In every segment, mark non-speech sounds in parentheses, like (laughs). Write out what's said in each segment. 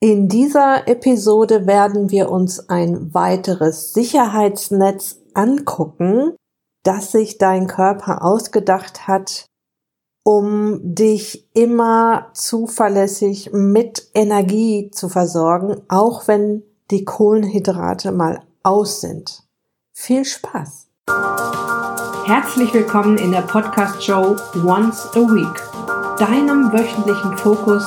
In dieser Episode werden wir uns ein weiteres Sicherheitsnetz angucken, das sich dein Körper ausgedacht hat, um dich immer zuverlässig mit Energie zu versorgen, auch wenn die Kohlenhydrate mal aus sind. Viel Spaß! Herzlich willkommen in der Podcast-Show Once a Week, deinem wöchentlichen Fokus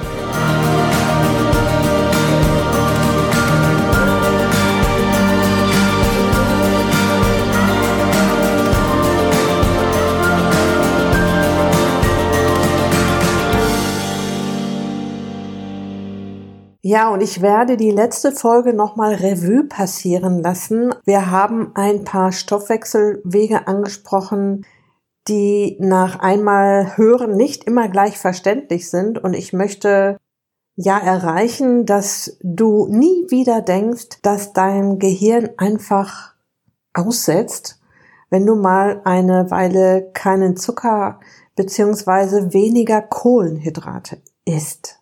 Ja, und ich werde die letzte Folge nochmal Revue passieren lassen. Wir haben ein paar Stoffwechselwege angesprochen, die nach einmal Hören nicht immer gleich verständlich sind. Und ich möchte ja erreichen, dass du nie wieder denkst, dass dein Gehirn einfach aussetzt, wenn du mal eine Weile keinen Zucker beziehungsweise weniger Kohlenhydrate isst.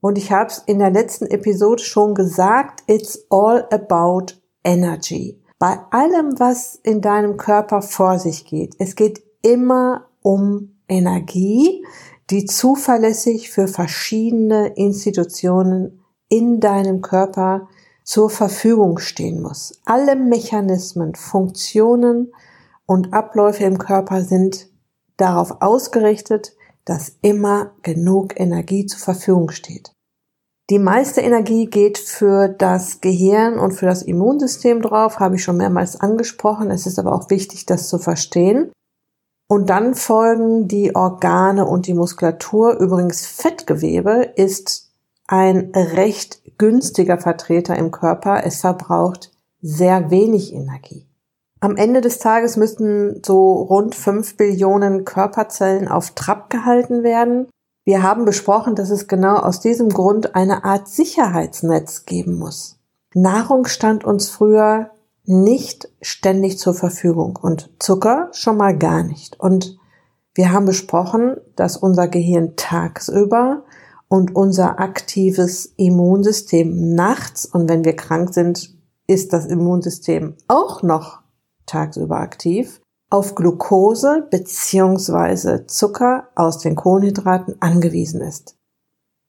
Und ich habe es in der letzten Episode schon gesagt, it's all about energy. Bei allem, was in deinem Körper vor sich geht, es geht immer um Energie, die zuverlässig für verschiedene Institutionen in deinem Körper zur Verfügung stehen muss. Alle Mechanismen, Funktionen und Abläufe im Körper sind darauf ausgerichtet, dass immer genug Energie zur Verfügung steht. Die meiste Energie geht für das Gehirn und für das Immunsystem drauf, habe ich schon mehrmals angesprochen. Es ist aber auch wichtig, das zu verstehen. Und dann folgen die Organe und die Muskulatur. Übrigens Fettgewebe ist ein recht günstiger Vertreter im Körper. Es verbraucht sehr wenig Energie. Am Ende des Tages müssten so rund fünf Billionen Körperzellen auf Trab gehalten werden. Wir haben besprochen, dass es genau aus diesem Grund eine Art Sicherheitsnetz geben muss. Nahrung stand uns früher nicht ständig zur Verfügung und Zucker schon mal gar nicht. Und wir haben besprochen, dass unser Gehirn tagsüber und unser aktives Immunsystem nachts und wenn wir krank sind, ist das Immunsystem auch noch tagsüber aktiv, auf Glucose bzw. Zucker aus den Kohlenhydraten angewiesen ist.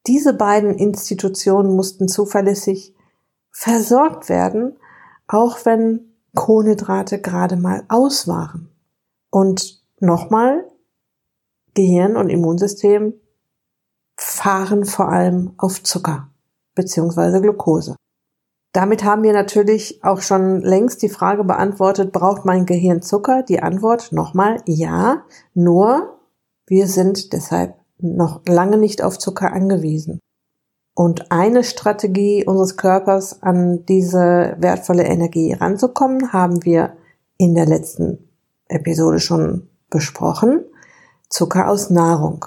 Diese beiden Institutionen mussten zuverlässig versorgt werden, auch wenn Kohlenhydrate gerade mal aus waren. Und nochmal, Gehirn und Immunsystem fahren vor allem auf Zucker bzw. Glucose. Damit haben wir natürlich auch schon längst die Frage beantwortet, braucht mein Gehirn Zucker? Die Antwort nochmal ja, nur wir sind deshalb noch lange nicht auf Zucker angewiesen. Und eine Strategie unseres Körpers, an diese wertvolle Energie ranzukommen, haben wir in der letzten Episode schon besprochen. Zucker aus Nahrung.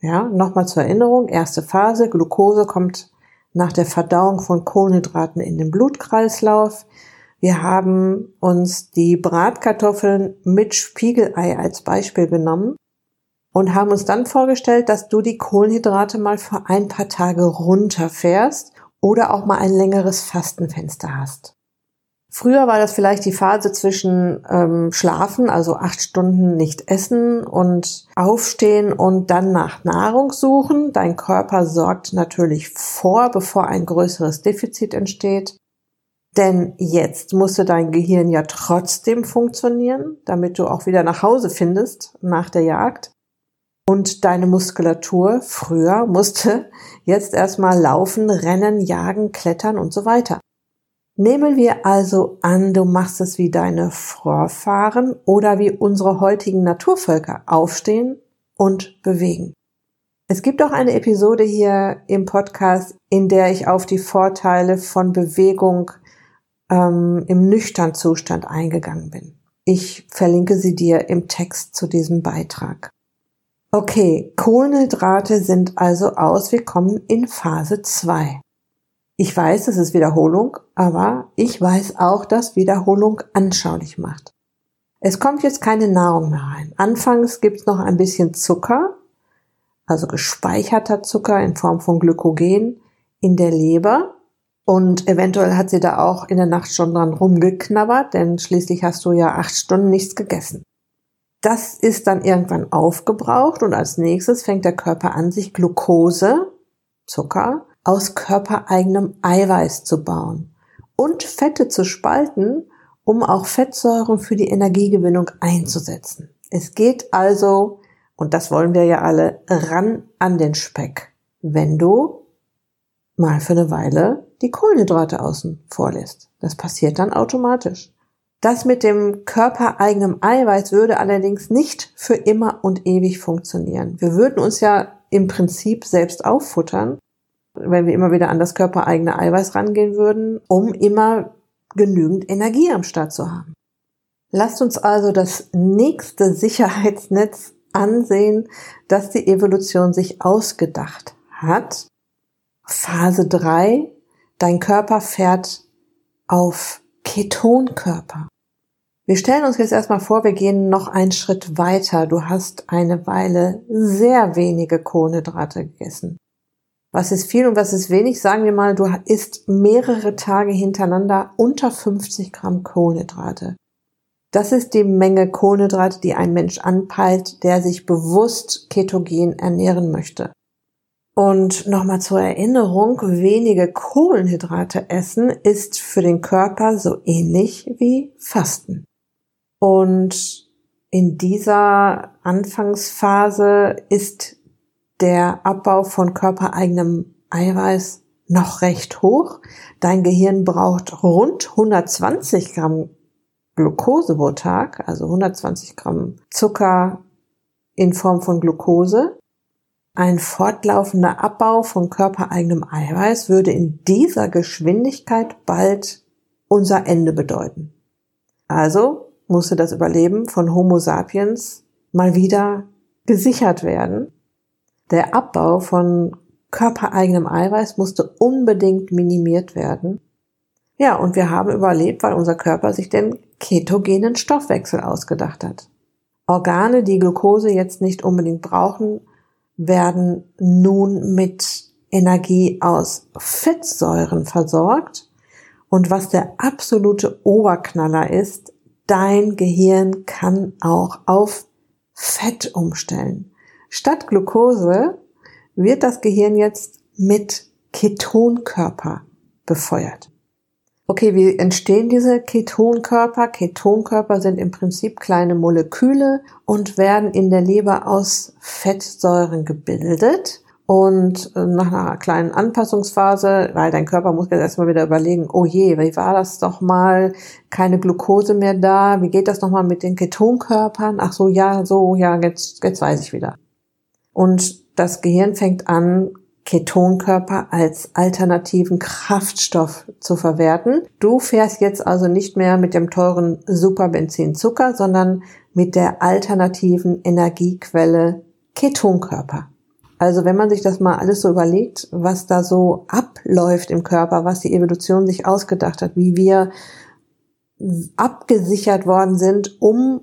Ja, nochmal zur Erinnerung. Erste Phase. Glucose kommt nach der Verdauung von Kohlenhydraten in den Blutkreislauf. Wir haben uns die Bratkartoffeln mit Spiegelei als Beispiel genommen und haben uns dann vorgestellt, dass du die Kohlenhydrate mal für ein paar Tage runterfährst oder auch mal ein längeres Fastenfenster hast. Früher war das vielleicht die Phase zwischen ähm, Schlafen, also acht Stunden nicht essen und aufstehen und dann nach Nahrung suchen. Dein Körper sorgt natürlich vor, bevor ein größeres Defizit entsteht. Denn jetzt musste dein Gehirn ja trotzdem funktionieren, damit du auch wieder nach Hause findest nach der Jagd. Und deine Muskulatur früher musste jetzt erstmal laufen, rennen, jagen, klettern und so weiter. Nehmen wir also an, du machst es wie deine Vorfahren oder wie unsere heutigen Naturvölker aufstehen und bewegen. Es gibt auch eine Episode hier im Podcast, in der ich auf die Vorteile von Bewegung ähm, im nüchtern Zustand eingegangen bin. Ich verlinke sie dir im Text zu diesem Beitrag. Okay, Kohlenhydrate sind also aus, wir kommen in Phase 2. Ich weiß, es ist Wiederholung, aber ich weiß auch, dass Wiederholung anschaulich macht. Es kommt jetzt keine Nahrung mehr rein. Anfangs gibt es noch ein bisschen Zucker, also gespeicherter Zucker in Form von Glykogen in der Leber. Und eventuell hat sie da auch in der Nacht schon dran rumgeknabbert, denn schließlich hast du ja acht Stunden nichts gegessen. Das ist dann irgendwann aufgebraucht und als nächstes fängt der Körper an, sich Glucose, Zucker, aus körpereigenem Eiweiß zu bauen und Fette zu spalten, um auch Fettsäuren für die Energiegewinnung einzusetzen. Es geht also, und das wollen wir ja alle, ran an den Speck, wenn du mal für eine Weile die Kohlenhydrate außen vorlässt. Das passiert dann automatisch. Das mit dem körpereigenen Eiweiß würde allerdings nicht für immer und ewig funktionieren. Wir würden uns ja im Prinzip selbst auffuttern, wenn wir immer wieder an das körpereigene Eiweiß rangehen würden, um immer genügend Energie am Start zu haben. Lasst uns also das nächste Sicherheitsnetz ansehen, das die Evolution sich ausgedacht hat. Phase 3. Dein Körper fährt auf Ketonkörper. Wir stellen uns jetzt erstmal vor, wir gehen noch einen Schritt weiter. Du hast eine Weile sehr wenige Kohlenhydrate gegessen. Was ist viel und was ist wenig? Sagen wir mal, du isst mehrere Tage hintereinander unter 50 Gramm Kohlenhydrate. Das ist die Menge Kohlenhydrate, die ein Mensch anpeilt, der sich bewusst ketogen ernähren möchte. Und nochmal zur Erinnerung, wenige Kohlenhydrate essen ist für den Körper so ähnlich wie Fasten. Und in dieser Anfangsphase ist der Abbau von körpereigenem Eiweiß noch recht hoch. Dein Gehirn braucht rund 120 Gramm Glucose pro Tag, also 120 Gramm Zucker in Form von Glucose. Ein fortlaufender Abbau von körpereigenem Eiweiß würde in dieser Geschwindigkeit bald unser Ende bedeuten. Also musste das Überleben von Homo sapiens mal wieder gesichert werden. Der Abbau von körpereigenem Eiweiß musste unbedingt minimiert werden. Ja, und wir haben überlebt, weil unser Körper sich den ketogenen Stoffwechsel ausgedacht hat. Organe, die Glucose jetzt nicht unbedingt brauchen, werden nun mit Energie aus Fettsäuren versorgt. Und was der absolute Oberknaller ist, dein Gehirn kann auch auf Fett umstellen. Statt Glucose wird das Gehirn jetzt mit Ketonkörper befeuert. Okay, wie entstehen diese Ketonkörper? Ketonkörper sind im Prinzip kleine Moleküle und werden in der Leber aus Fettsäuren gebildet. Und äh, nach einer kleinen Anpassungsphase, weil dein Körper muss jetzt erstmal wieder überlegen, oh je, wie war das doch mal? Keine Glucose mehr da. Wie geht das nochmal mit den Ketonkörpern? Ach so, ja, so, ja, jetzt, jetzt weiß ich wieder. Und das Gehirn fängt an, Ketonkörper als alternativen Kraftstoff zu verwerten. Du fährst jetzt also nicht mehr mit dem teuren Superbenzin Zucker, sondern mit der alternativen Energiequelle Ketonkörper. Also wenn man sich das mal alles so überlegt, was da so abläuft im Körper, was die Evolution sich ausgedacht hat, wie wir abgesichert worden sind, um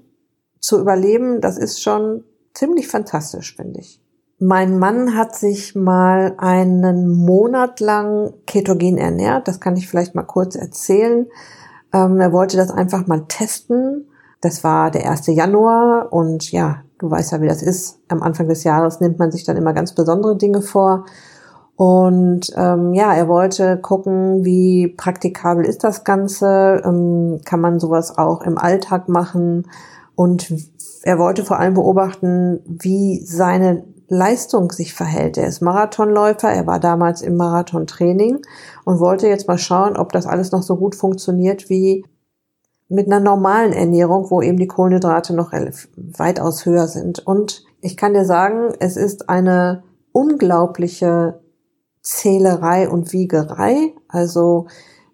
zu überleben, das ist schon ziemlich fantastisch, finde ich. Mein Mann hat sich mal einen Monat lang ketogen ernährt. Das kann ich vielleicht mal kurz erzählen. Ähm, er wollte das einfach mal testen. Das war der 1. Januar und ja, du weißt ja, wie das ist. Am Anfang des Jahres nimmt man sich dann immer ganz besondere Dinge vor. Und ähm, ja, er wollte gucken, wie praktikabel ist das Ganze, ähm, kann man sowas auch im Alltag machen. Und er wollte vor allem beobachten, wie seine Leistung sich verhält. Er ist Marathonläufer, er war damals im Marathontraining und wollte jetzt mal schauen, ob das alles noch so gut funktioniert wie mit einer normalen Ernährung, wo eben die Kohlenhydrate noch weitaus höher sind. Und ich kann dir sagen, es ist eine unglaubliche Zählerei und Wiegerei. Also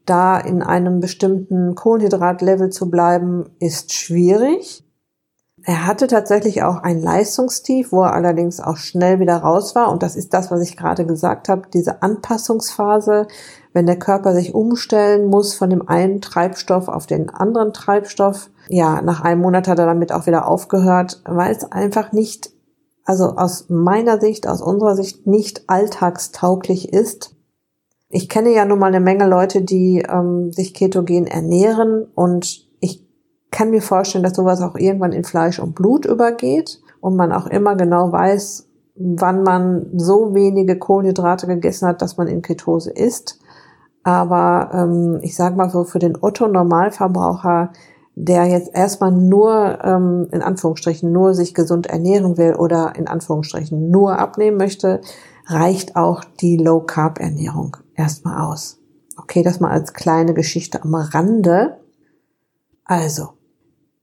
da in einem bestimmten Kohlenhydratlevel zu bleiben, ist schwierig. Er hatte tatsächlich auch ein Leistungstief, wo er allerdings auch schnell wieder raus war. Und das ist das, was ich gerade gesagt habe, diese Anpassungsphase, wenn der Körper sich umstellen muss von dem einen Treibstoff auf den anderen Treibstoff. Ja, nach einem Monat hat er damit auch wieder aufgehört, weil es einfach nicht, also aus meiner Sicht, aus unserer Sicht nicht alltagstauglich ist. Ich kenne ja nun mal eine Menge Leute, die ähm, sich ketogen ernähren und kann mir vorstellen, dass sowas auch irgendwann in Fleisch und Blut übergeht und man auch immer genau weiß, wann man so wenige Kohlenhydrate gegessen hat, dass man in Ketose ist. Aber ähm, ich sage mal so, für den Otto-Normalverbraucher, der jetzt erstmal nur, ähm, in Anführungsstrichen, nur sich gesund ernähren will oder in Anführungsstrichen nur abnehmen möchte, reicht auch die Low-Carb-Ernährung erstmal aus. Okay, das mal als kleine Geschichte am Rande. Also,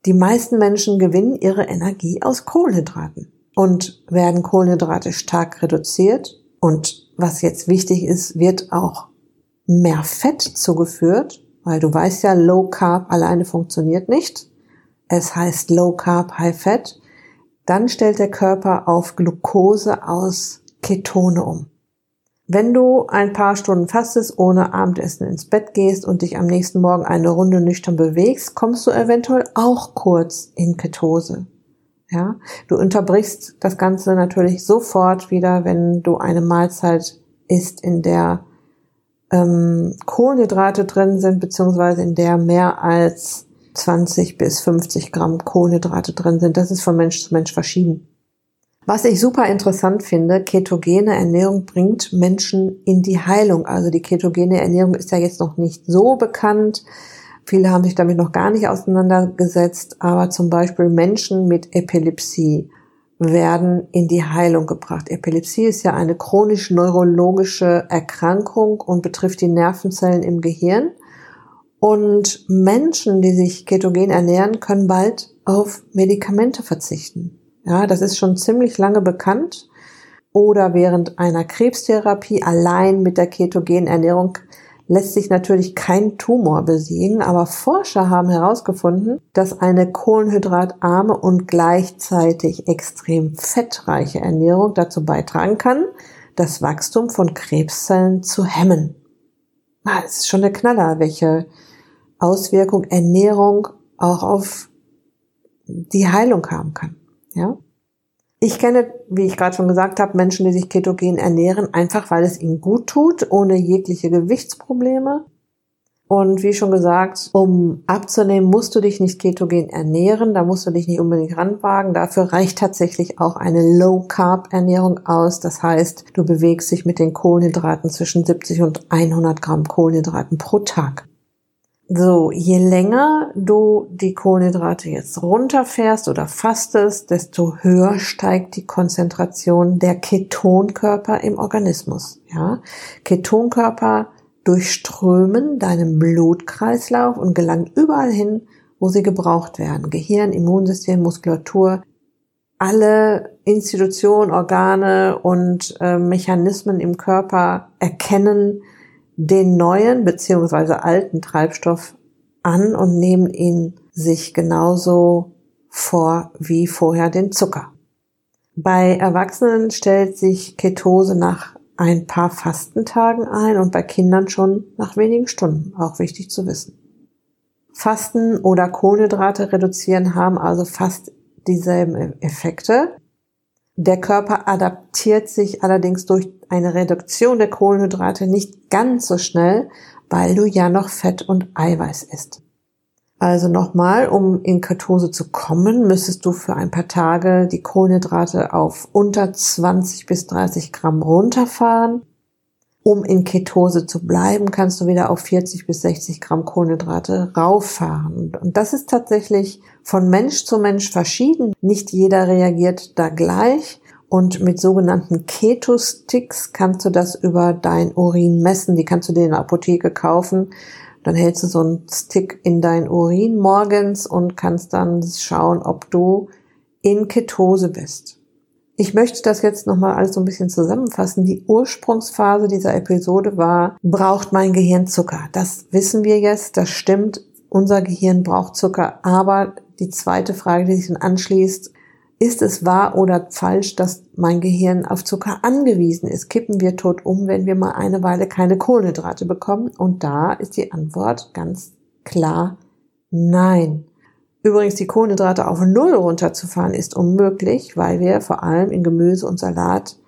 die meisten Menschen gewinnen ihre Energie aus Kohlenhydraten. Und werden Kohlenhydrate stark reduziert und was jetzt wichtig ist, wird auch mehr Fett zugeführt, weil du weißt ja, Low Carb alleine funktioniert nicht. Es heißt Low Carb, High Fat. Dann stellt der Körper auf Glucose aus Ketone um. Wenn du ein paar Stunden fastest, ohne Abendessen ins Bett gehst und dich am nächsten Morgen eine Runde nüchtern bewegst, kommst du eventuell auch kurz in Ketose. Ja, du unterbrichst das Ganze natürlich sofort wieder, wenn du eine Mahlzeit isst, in der ähm, Kohlenhydrate drin sind, beziehungsweise in der mehr als 20 bis 50 Gramm Kohlenhydrate drin sind. Das ist von Mensch zu Mensch verschieden. Was ich super interessant finde, ketogene Ernährung bringt Menschen in die Heilung. Also die ketogene Ernährung ist ja jetzt noch nicht so bekannt. Viele haben sich damit noch gar nicht auseinandergesetzt, aber zum Beispiel Menschen mit Epilepsie werden in die Heilung gebracht. Epilepsie ist ja eine chronisch neurologische Erkrankung und betrifft die Nervenzellen im Gehirn. Und Menschen, die sich ketogen ernähren, können bald auf Medikamente verzichten. Ja, das ist schon ziemlich lange bekannt. Oder während einer Krebstherapie allein mit der ketogenen Ernährung lässt sich natürlich kein Tumor besiegen, aber Forscher haben herausgefunden, dass eine kohlenhydratarme und gleichzeitig extrem fettreiche Ernährung dazu beitragen kann, das Wachstum von Krebszellen zu hemmen. Ah, das ist schon der Knaller, welche Auswirkung Ernährung auch auf die Heilung haben kann. Ja? Ich kenne, wie ich gerade schon gesagt habe, Menschen, die sich ketogen ernähren, einfach weil es ihnen gut tut, ohne jegliche Gewichtsprobleme. Und wie schon gesagt, um abzunehmen, musst du dich nicht ketogen ernähren, da musst du dich nicht unbedingt ranwagen. Dafür reicht tatsächlich auch eine Low-Carb-Ernährung aus. Das heißt, du bewegst dich mit den Kohlenhydraten zwischen 70 und 100 Gramm Kohlenhydraten pro Tag. So, je länger du die Kohlenhydrate jetzt runterfährst oder fastest, desto höher steigt die Konzentration der Ketonkörper im Organismus. Ja, Ketonkörper durchströmen deinen Blutkreislauf und gelangen überall hin, wo sie gebraucht werden. Gehirn, Immunsystem, Muskulatur, alle Institutionen, Organe und äh, Mechanismen im Körper erkennen, den neuen beziehungsweise alten Treibstoff an und nehmen ihn sich genauso vor wie vorher den Zucker. Bei Erwachsenen stellt sich Ketose nach ein paar Fastentagen ein und bei Kindern schon nach wenigen Stunden. Auch wichtig zu wissen. Fasten oder Kohlenhydrate reduzieren haben also fast dieselben Effekte. Der Körper adaptiert sich allerdings durch eine Reduktion der Kohlenhydrate nicht ganz so schnell, weil du ja noch Fett und Eiweiß isst. Also nochmal, um in Ketose zu kommen, müsstest du für ein paar Tage die Kohlenhydrate auf unter 20 bis 30 Gramm runterfahren. Um in Ketose zu bleiben, kannst du wieder auf 40 bis 60 Gramm Kohlenhydrate rauffahren. Und das ist tatsächlich von Mensch zu Mensch verschieden. Nicht jeder reagiert da gleich. Und mit sogenannten Keto-Sticks kannst du das über dein Urin messen. Die kannst du dir in der Apotheke kaufen. Dann hältst du so einen Stick in dein Urin morgens und kannst dann schauen, ob du in Ketose bist. Ich möchte das jetzt nochmal alles so ein bisschen zusammenfassen. Die Ursprungsphase dieser Episode war, braucht mein Gehirn Zucker? Das wissen wir jetzt, das stimmt. Unser Gehirn braucht Zucker, aber die zweite Frage, die sich dann anschließt, ist es wahr oder falsch, dass mein Gehirn auf Zucker angewiesen ist? Kippen wir tot um, wenn wir mal eine Weile keine Kohlenhydrate bekommen? Und da ist die Antwort ganz klar nein. Übrigens, die Kohlenhydrate auf Null runterzufahren ist unmöglich, weil wir vor allem in Gemüse und Salat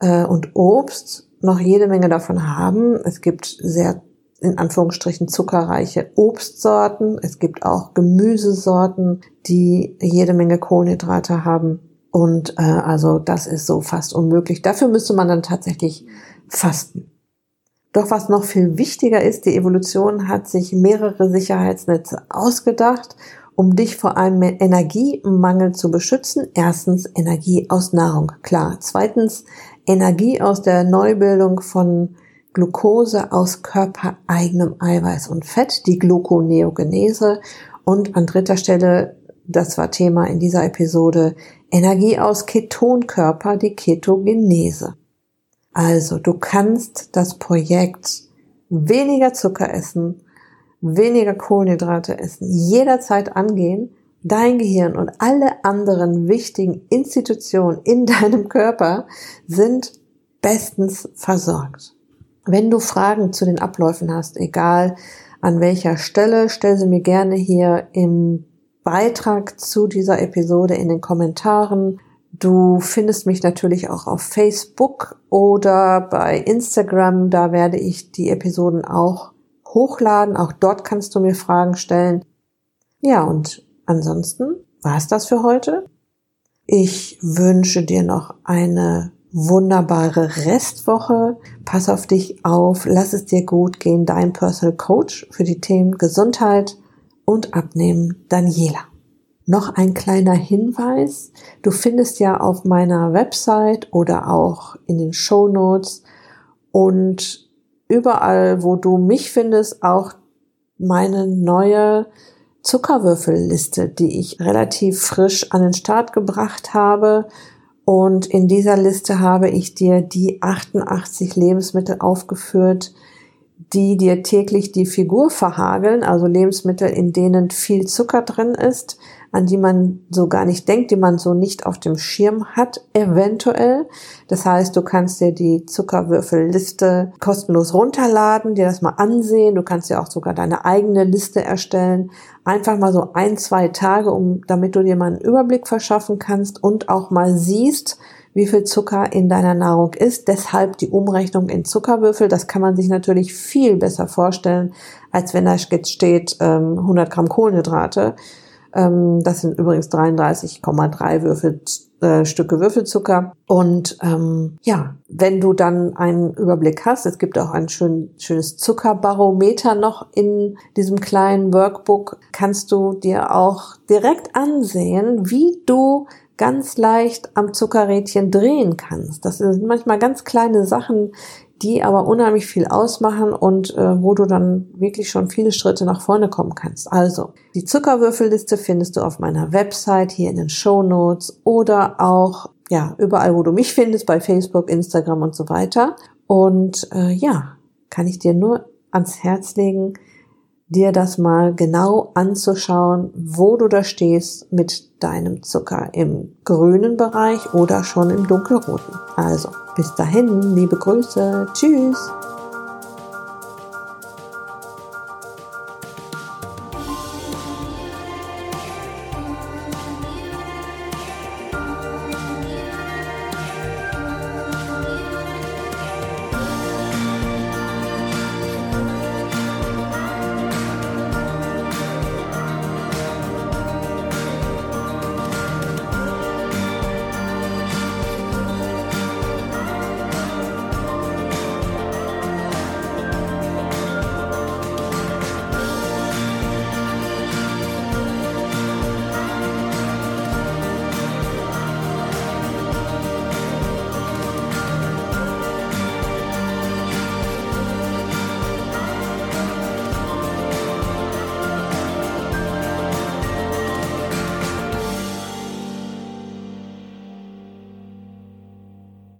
äh, und Obst noch jede Menge davon haben. Es gibt sehr in Anführungsstrichen zuckerreiche Obstsorten. Es gibt auch Gemüsesorten, die jede Menge Kohlenhydrate haben. Und äh, also das ist so fast unmöglich. Dafür müsste man dann tatsächlich fasten. Doch was noch viel wichtiger ist, die Evolution hat sich mehrere Sicherheitsnetze ausgedacht, um dich vor einem Energiemangel zu beschützen. Erstens Energie aus Nahrung, klar. Zweitens Energie aus der Neubildung von Glucose aus körpereigenem Eiweiß und Fett, die Gluconeogenese und an dritter Stelle, das war Thema in dieser Episode, Energie aus Ketonkörper, die Ketogenese. Also, du kannst das Projekt weniger Zucker essen, weniger Kohlenhydrate essen, jederzeit angehen. Dein Gehirn und alle anderen wichtigen Institutionen in (laughs) deinem Körper sind bestens versorgt. Wenn du Fragen zu den Abläufen hast, egal an welcher Stelle, stell sie mir gerne hier im Beitrag zu dieser Episode in den Kommentaren. Du findest mich natürlich auch auf Facebook oder bei Instagram. Da werde ich die Episoden auch hochladen. Auch dort kannst du mir Fragen stellen. Ja, und ansonsten war es das für heute. Ich wünsche dir noch eine wunderbare Restwoche. Pass auf dich auf, lass es dir gut gehen. Dein Personal Coach für die Themen Gesundheit und Abnehmen, Daniela. Noch ein kleiner Hinweis. Du findest ja auf meiner Website oder auch in den Show Notes und überall, wo du mich findest, auch meine neue Zuckerwürfelliste, die ich relativ frisch an den Start gebracht habe. Und in dieser Liste habe ich dir die 88 Lebensmittel aufgeführt, die dir täglich die Figur verhageln, also Lebensmittel, in denen viel Zucker drin ist, an die man so gar nicht denkt, die man so nicht auf dem Schirm hat, eventuell. Das heißt, du kannst dir die Zuckerwürfelliste kostenlos runterladen, dir das mal ansehen. Du kannst dir auch sogar deine eigene Liste erstellen. Einfach mal so ein, zwei Tage, um, damit du dir mal einen Überblick verschaffen kannst und auch mal siehst, wie viel Zucker in deiner Nahrung ist. Deshalb die Umrechnung in Zuckerwürfel. Das kann man sich natürlich viel besser vorstellen, als wenn da steht 100 ähm, Gramm Kohlenhydrate. Ähm, das sind übrigens 33,3 Würfel, äh, Stücke Würfelzucker. Und ähm, ja, wenn du dann einen Überblick hast, es gibt auch ein schön, schönes Zuckerbarometer noch in diesem kleinen Workbook, kannst du dir auch direkt ansehen, wie du ganz leicht am Zuckerrädchen drehen kannst. Das sind manchmal ganz kleine Sachen, die aber unheimlich viel ausmachen und äh, wo du dann wirklich schon viele Schritte nach vorne kommen kannst. Also, die Zuckerwürfelliste findest du auf meiner Website, hier in den Show Notes oder auch ja, überall, wo du mich findest, bei Facebook, Instagram und so weiter. Und äh, ja, kann ich dir nur ans Herz legen, dir das mal genau anzuschauen, wo du da stehst mit deinem Zucker im grünen Bereich oder schon im dunkelroten. Also, bis dahin, liebe Grüße, tschüss.